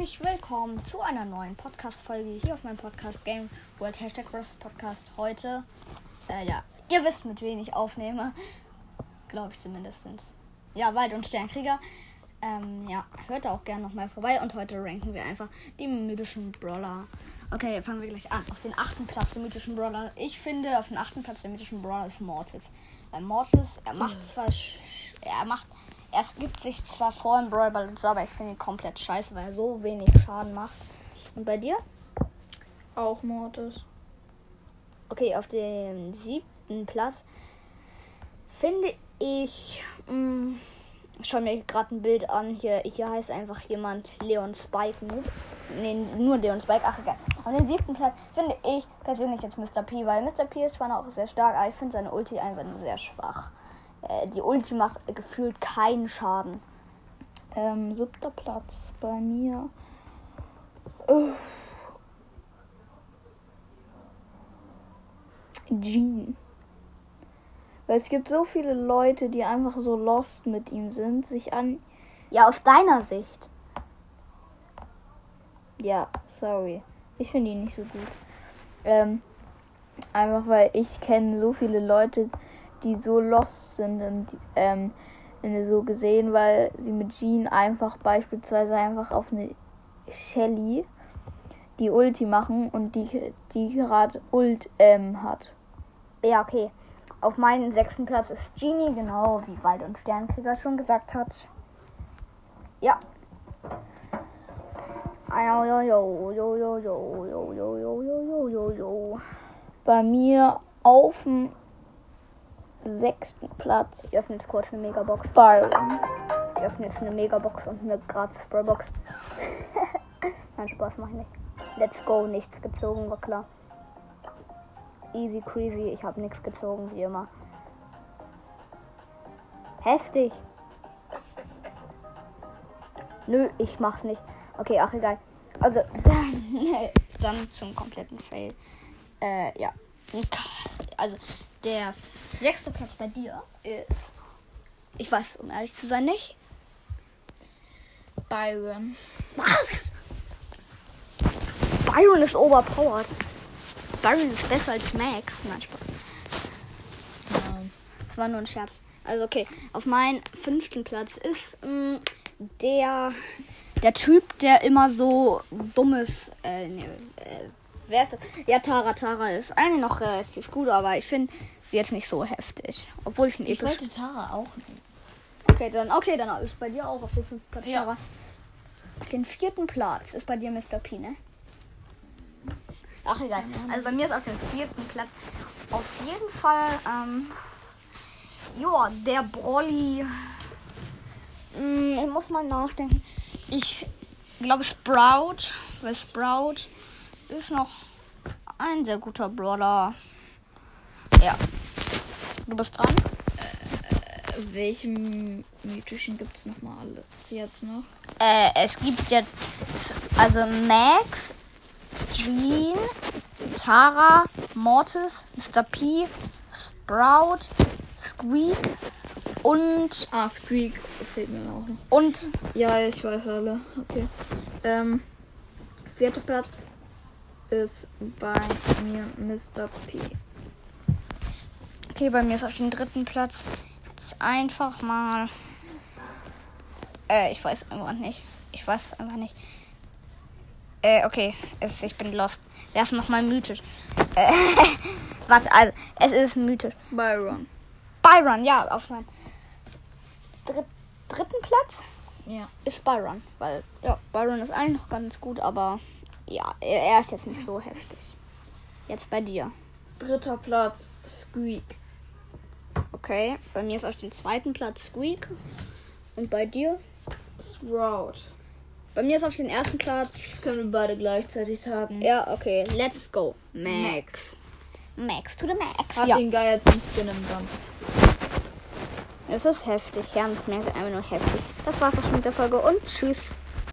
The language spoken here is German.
herzlich willkommen zu einer neuen Podcast-Folge hier auf meinem Podcast Game World Hashtag Podcast. Heute, äh, ja, ihr wisst, mit wem ich aufnehme. Glaube ich zumindest. Ja, Wald- und Sternkrieger. Ähm, ja, hört da auch gerne nochmal vorbei und heute ranken wir einfach die mythischen Brawler. Okay, fangen wir gleich an. Auf den achten Platz der mythischen Brawler. Ich finde, auf den achten Platz der mythischen Brawler ist Mortis. Weil Mortis, er macht zwar, er macht er gibt sich zwar vor im Brawl Ball aber ich finde ihn komplett scheiße, weil er so wenig Schaden macht. Und bei dir? Auch Mortis. Okay, auf dem siebten Platz finde ich. Mh, schau mir gerade ein Bild an. Hier, hier heißt einfach jemand Leon Spike Noob. Nee, nur Leon Spike. Ach, egal. Auf dem siebten Platz finde ich persönlich jetzt Mr. P, weil Mr. P ist zwar noch sehr stark, aber ich finde seine Ulti einfach nur sehr schwach. Äh, die Ulti macht gefühlt keinen Schaden. Ähm, siebter Platz bei mir. Äh. Jean. Weil es gibt so viele Leute, die einfach so lost mit ihm sind, sich an. Ja, aus deiner Sicht. Ja, sorry. Ich finde ihn nicht so gut. Ähm, einfach weil ich kenne so viele Leute, die so lost sind und ähm, so gesehen, weil sie mit Jean einfach beispielsweise einfach auf eine Shelly die Ulti machen und die, die gerade Ult ähm, hat. Ja, okay. Auf meinem sechsten Platz ist Genie, genau wie Wald- und Sternkrieger schon gesagt hat. Ja. Bei mir auf dem sechsten Platz Ich öffne jetzt kurz eine Megabox. Byron. Ich öffne jetzt eine Megabox und eine gratis Brawlbox. Nein, Spaß mach ich nicht. Let's go, nichts gezogen, war klar. Easy crazy, ich habe nichts gezogen, wie immer. Heftig. Nö, ich mach's nicht. Okay, ach egal. Also, dann, dann zum kompletten Fail. Äh, ja. Also, der sechste Platz bei dir ist. Ich weiß, um ehrlich zu sein, nicht. Byron. Was? Byron ist overpowered. Byron ist besser als Max. Nein, Spaß. Das war nur ein Scherz. Also okay, auf meinem fünften Platz ist mh, der der Typ, der immer so dummes. Äh, nee, äh, wer ist das? Ja, Tara Tara ist eigentlich noch relativ gut, aber ich finde sie jetzt nicht so heftig. Obwohl ich ihn Ich wollte Tara auch nicht. Okay, dann okay, dann ist bei dir auch auf dem fünften Platz Ja. Tara. Den vierten Platz ist bei dir Mr. P, ne? Ach egal. Also bei mir ist auf dem vierten Platz auf jeden Fall, ähm, ja, der Brolly. Hm, ich muss mal nachdenken. Ich glaube Sprout, weil Sprout ist noch ein sehr guter Brawler. Ja. Du bist dran? Welchen mythischen gibt es nochmal alles jetzt noch? Äh, es gibt jetzt also Max, Jean, Tara, Mortis, Mr. P, Sprout, Squeak und Ah, Squeak fehlt mir auch noch. und Ja, ich weiß alle. Okay. Ähm, vierter Platz ist bei mir Mr. P. okay, bei mir ist auf dem dritten Platz jetzt einfach mal äh, ich weiß einfach nicht. Ich weiß einfach nicht. Äh, okay, es, ich bin lost. Wer ist nochmal mythisch? Äh, warte, also, es ist mythisch. Byron. Byron, ja, auf meinem dritt, dritten Platz Ja. ist Byron. Weil, ja, Byron ist eigentlich noch ganz gut, aber ja, er, ist jetzt nicht so heftig. Jetzt bei dir. Dritter Platz Squeak. Okay, bei mir ist auf dem zweiten Platz Squeak. Und bei dir? Sprout. Bei mir ist auf dem ersten Platz. Das können wir beide gleichzeitig sagen. Ja, okay, let's go. Max. Max to the Max. Hat ja, den geilsten Skin im Dump. es ist heftig. Ja, das merkt einfach nur heftig. Das war's auch schon mit der Folge und tschüss.